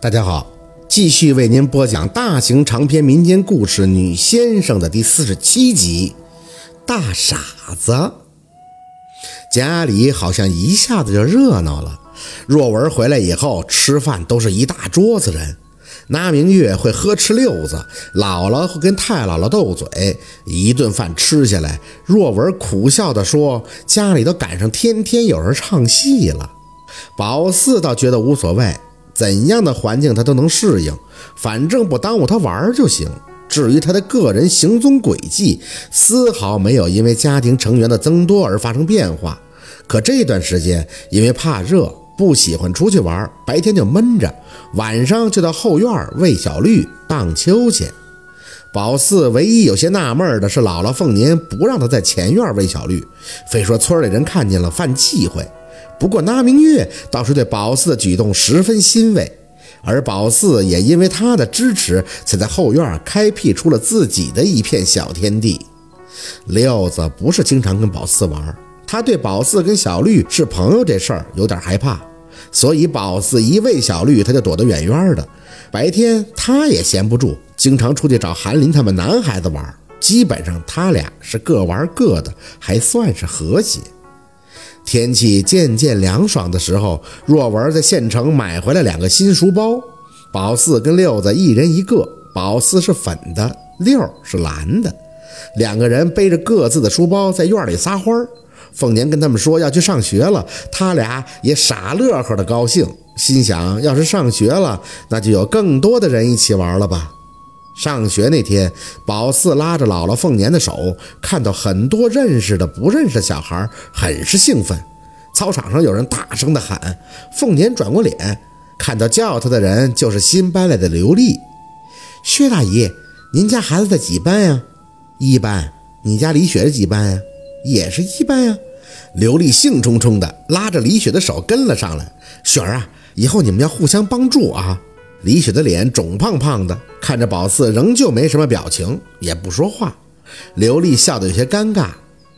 大家好，继续为您播讲大型长篇民间故事《女先生》的第四十七集。大傻子，家里好像一下子就热闹了。若文回来以后，吃饭都是一大桌子人。那明月会呵斥六子，姥姥会跟太姥姥斗嘴。一顿饭吃下来，若文苦笑地说：“家里都赶上天天有人唱戏了。”宝四倒觉得无所谓。怎样的环境他都能适应，反正不耽误他玩就行。至于他的个人行踪轨迹，丝毫没有因为家庭成员的增多而发生变化。可这段时间，因为怕热，不喜欢出去玩，白天就闷着，晚上就到后院喂小绿、荡秋千。宝四唯一有些纳闷的是，姥姥凤年不让他在前院喂小绿，非说村里人看见了犯忌讳。不过，那明月倒是对宝四的举动十分欣慰，而宝四也因为他的支持，才在后院开辟出了自己的一片小天地。六子不是经常跟宝四玩，他对宝四跟小绿是朋友这事儿有点害怕，所以宝四一喂小绿，他就躲得远远的。白天他也闲不住，经常出去找韩林他们男孩子玩，基本上他俩是各玩各的，还算是和谐。天气渐渐凉爽的时候，若文在县城买回来两个新书包，宝四跟六子一人一个。宝四是粉的，六是蓝的。两个人背着各自的书包在院里撒欢儿。凤年跟他们说要去上学了，他俩也傻乐呵的高兴，心想要是上学了，那就有更多的人一起玩了吧。上学那天，宝四拉着姥姥凤年的手，看到很多认识的、不认识的小孩，很是兴奋。操场上有人大声地喊，凤年转过脸，看到叫他的人就是新搬来的刘丽。薛大姨，您家孩子在几班呀？一班。你家李雪是几班呀？也是一班呀。刘丽兴冲冲地拉着李雪的手跟了上来。雪儿啊，以后你们要互相帮助啊。李雪的脸肿胖胖的，看着宝四仍旧没什么表情，也不说话。刘丽笑得有些尴尬。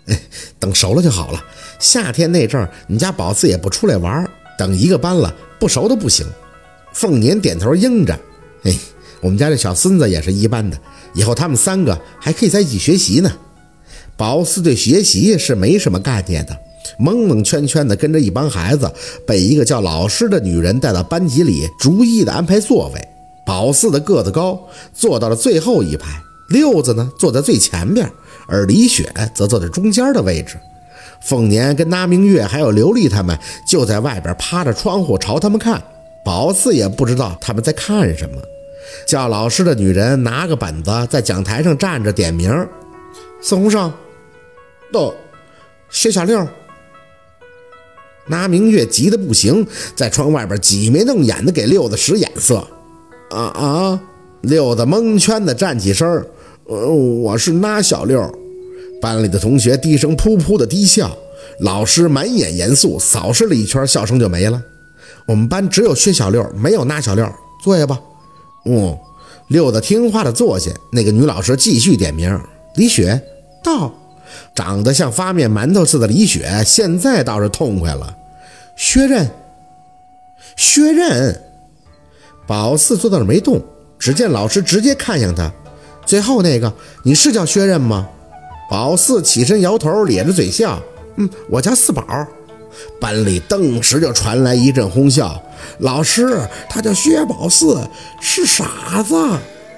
哎，等熟了就好了。夏天那阵儿，你家宝四也不出来玩，等一个班了，不熟都不行。凤年点头应着。哎，我们家这小孙子也是一班的，以后他们三个还可以在一起学习呢。宝四对学习是没什么概念的。蒙蒙圈圈的跟着一帮孩子，被一个叫老师的女人带到班级里，逐一的安排座位。宝四的个子高，坐到了最后一排；六子呢，坐在最前边，而李雪则坐在中间的位置。凤年跟那明月还有刘丽他们就在外边趴着窗户朝他们看。宝四也不知道他们在看什么。叫老师的女人拿个本子在讲台上站着点名：孙洪胜，到，薛小六。那明月急得不行，在窗外边挤眉弄眼的给六子使眼色。啊啊！六子蒙圈的站起身呃，我是那小六。班里的同学低声噗噗的低笑，老师满眼严肃，扫视了一圈，笑声就没了。我们班只有薛小六，没有那小六。坐下吧。嗯，六子听话的坐下。那个女老师继续点名：李雪到。长得像发面馒头似的李雪，现在倒是痛快了。薛刃，薛刃，宝四坐在那儿没动。只见老师直接看向他，最后那个，你是叫薛刃吗？宝四起身摇头，咧着嘴笑，嗯，我叫四宝。班里顿时就传来一阵哄笑。老师，他叫薛宝四，是傻子，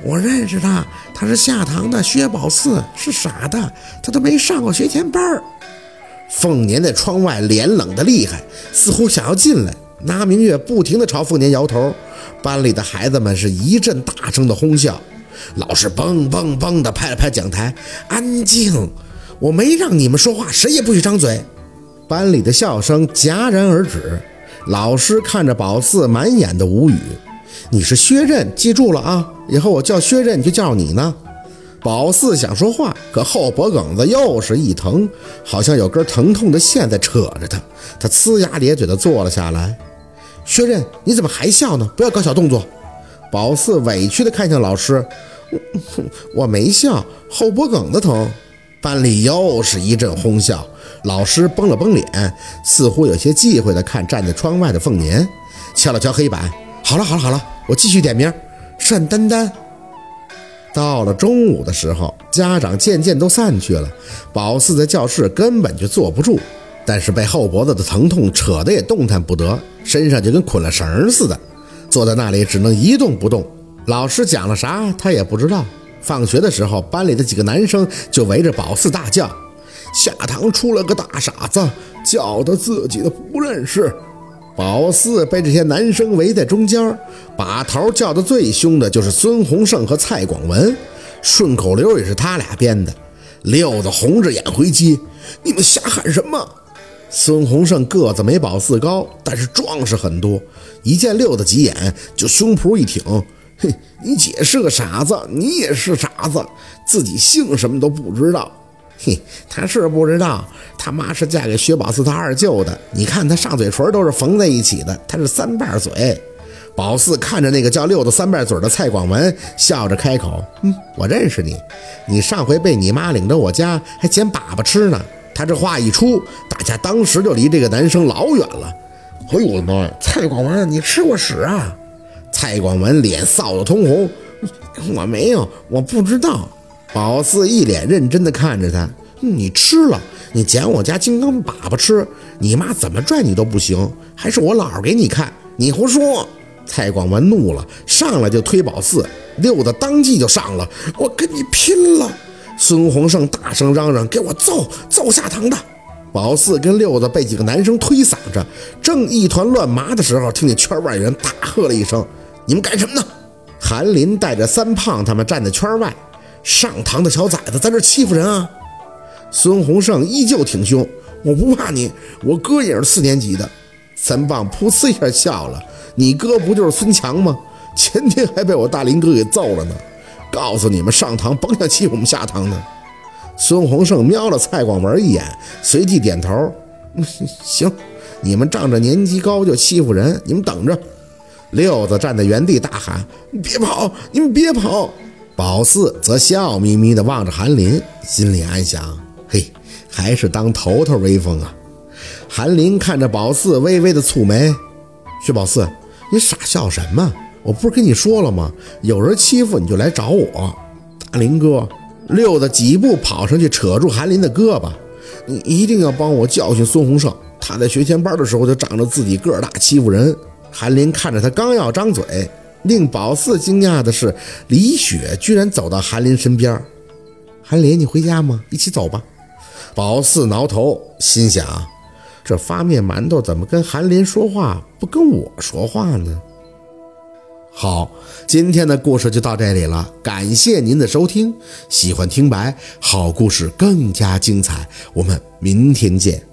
我认识他，他是下堂的薛宝四，是傻的，他都没上过学前班儿。凤年在窗外脸冷得厉害，似乎想要进来。那明月不停地朝凤年摇头。班里的孩子们是一阵大声的哄笑。老师嘣嘣嘣地拍了拍讲台：“安静！我没让你们说话，谁也不许张嘴。”班里的笑声戛然而止。老师看着宝四，满眼的无语：“你是薛刃，记住了啊！以后我叫薛刃，就叫你呢。”宝四想说话，可后脖梗子又是一疼，好像有根疼痛的线在扯着他。他呲牙咧嘴地坐了下来。薛刃，你怎么还笑呢？不要搞小动作。宝四委屈地看向老师：“ 我没笑，后脖梗子疼。”班里又是一阵哄笑。老师绷了绷脸，似乎有些忌讳地看站在窗外的凤年，敲了敲黑板：“好了好了好了，我继续点名，单丹丹。到了中午的时候，家长渐渐都散去了，宝四在教室根本就坐不住，但是被后脖子的疼痛扯得也动弹不得，身上就跟捆了绳似的，坐在那里只能一动不动。老师讲了啥，他也不知道。放学的时候，班里的几个男生就围着宝四大叫：“下堂出了个大傻子，叫的自己都不认识。”宝四被这些男生围在中间，把头叫的最凶的就是孙洪胜和蔡广文，顺口溜也是他俩编的。六子红着眼回击：“你们瞎喊什么？”孙洪胜个子没宝四高，但是壮实很多，一见六子急眼就胸脯一挺：“嘿，你姐是个傻子，你也是傻子，自己姓什么都不知道。”嘿，他是不知道，他妈是嫁给薛宝四他二舅的。你看他上嘴唇都是缝在一起的，他是三瓣嘴。宝四看着那个叫六的三瓣嘴的蔡广文，笑着开口：“嗯，我认识你，你上回被你妈领着我家，还捡粑粑吃呢。”他这话一出，大家当时就离这个男生老远了。哎呦我的妈呀，蔡广文，你吃过屎啊？蔡广文脸臊得通红，我没有，我不知道。宝四一脸认真地看着他，你吃了，你捡我家金刚粑粑吃，你妈怎么拽你都不行，还是我姥给你看，你胡说！蔡广文怒了，上来就推宝四，六子当即就上了，我跟你拼了！孙洪胜大声嚷嚷，给我揍，揍下堂的！宝四跟六子被几个男生推搡着，正一团乱麻的时候，听见圈外人大喝了一声：“你们干什么呢？”韩林带着三胖他们站在圈外。上堂的小崽子在这欺负人啊！孙洪胜依旧挺凶，我不怕你，我哥也是四年级的。三棒噗呲一下笑了，你哥不就是孙强吗？前天还被我大林哥给揍了呢。告诉你们，上堂甭想欺负我们下堂的。孙洪胜瞄了蔡广文一眼，随即点头，行，你们仗着年级高就欺负人，你们等着。六子站在原地大喊：“别跑，你们别跑！”宝四则笑眯眯地望着韩林，心里暗想：“嘿，还是当头头威风啊！”韩林看着宝四，微微的蹙眉：“薛宝四，你傻笑什么？我不是跟你说了吗？有人欺负你就来找我。”大林哥，溜达几步跑上去，扯住韩林的胳膊：“你一定要帮我教训孙洪胜，他在学前班的时候就仗着自己个儿大欺负人。”韩林看着他，刚要张嘴。令宝四惊讶的是，李雪居然走到韩林身边。韩林，你回家吗？一起走吧。宝四挠头，心想：这发面馒头怎么跟韩林说话，不跟我说话呢？好，今天的故事就到这里了，感谢您的收听。喜欢听白，好故事更加精彩，我们明天见。